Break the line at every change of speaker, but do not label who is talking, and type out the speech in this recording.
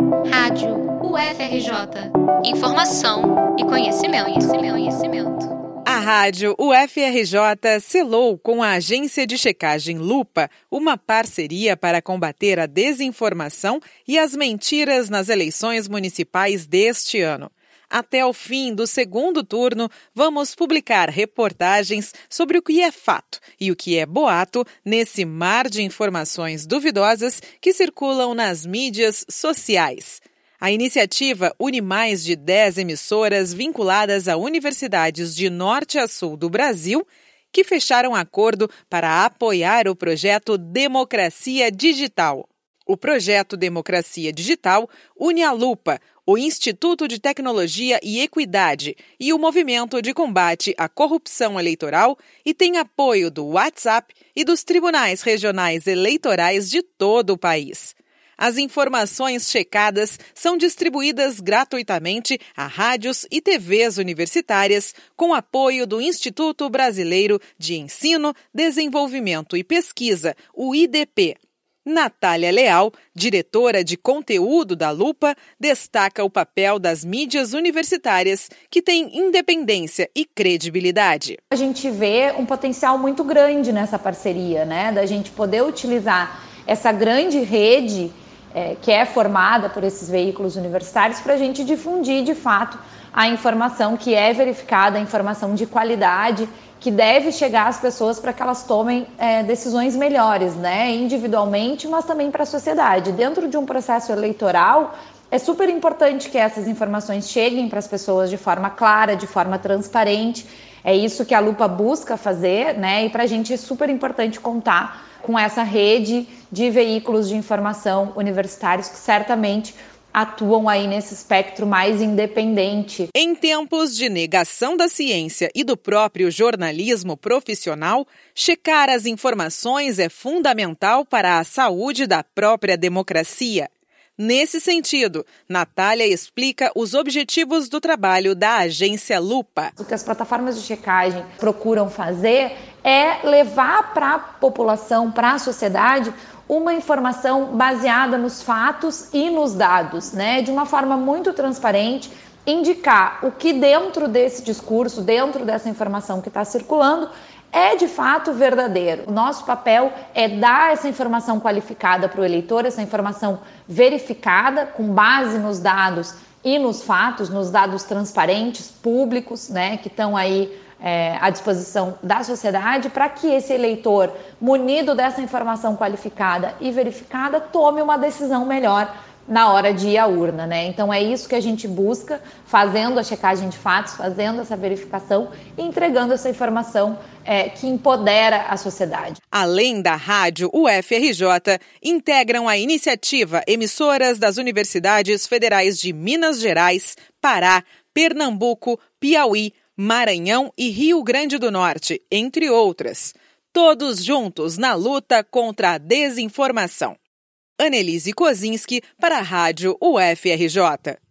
Rádio UFRJ. Informação e conhecimento, conhecimento, conhecimento.
A rádio UFRJ selou com a agência de checagem Lupa uma parceria para combater a desinformação e as mentiras nas eleições municipais deste ano. Até o fim do segundo turno, vamos publicar reportagens sobre o que é fato e o que é boato nesse mar de informações duvidosas que circulam nas mídias sociais. A iniciativa une mais de 10 emissoras vinculadas a universidades de norte a sul do Brasil que fecharam acordo para apoiar o projeto Democracia Digital. O projeto Democracia Digital une a Lupa, o Instituto de Tecnologia e Equidade e o Movimento de Combate à Corrupção Eleitoral e tem apoio do WhatsApp e dos tribunais regionais eleitorais de todo o país. As informações checadas são distribuídas gratuitamente a rádios e TVs universitárias, com apoio do Instituto Brasileiro de Ensino, Desenvolvimento e Pesquisa, o IDP. Natália Leal, diretora de conteúdo da Lupa, destaca o papel das mídias universitárias, que têm independência e credibilidade.
A gente vê um potencial muito grande nessa parceria, né? Da gente poder utilizar essa grande rede é, que é formada por esses veículos universitários para a gente difundir de fato a informação que é verificada, a informação de qualidade que deve chegar às pessoas para que elas tomem é, decisões melhores, né, individualmente, mas também para a sociedade. Dentro de um processo eleitoral, é super importante que essas informações cheguem para as pessoas de forma clara, de forma transparente. É isso que a Lupa busca fazer, né? E para a gente é super importante contar com essa rede de veículos de informação universitários que certamente atuam aí nesse espectro mais independente.
Em tempos de negação da ciência e do próprio jornalismo profissional, checar as informações é fundamental para a saúde da própria democracia. Nesse sentido, Natália explica os objetivos do trabalho da agência Lupa.
O que as plataformas de checagem procuram fazer é levar para a população, para a sociedade, uma informação baseada nos fatos e nos dados, né? De uma forma muito transparente, indicar o que dentro desse discurso, dentro dessa informação que está circulando, é de fato verdadeiro. O nosso papel é dar essa informação qualificada para o eleitor, essa informação verificada com base nos dados e nos fatos, nos dados transparentes, públicos, né, que estão aí é, à disposição da sociedade para que esse eleitor, munido dessa informação qualificada e verificada, tome uma decisão melhor na hora de ir à urna, né? Então é isso que a gente busca, fazendo a checagem de fatos, fazendo essa verificação e entregando essa informação é, que empodera a sociedade.
Além da rádio UFRJ, integram a iniciativa emissoras das universidades federais de Minas Gerais, Pará, Pernambuco, Piauí, Maranhão e Rio Grande do Norte, entre outras. Todos juntos na luta contra a desinformação. Annelise Kozinski para a Rádio UFRJ.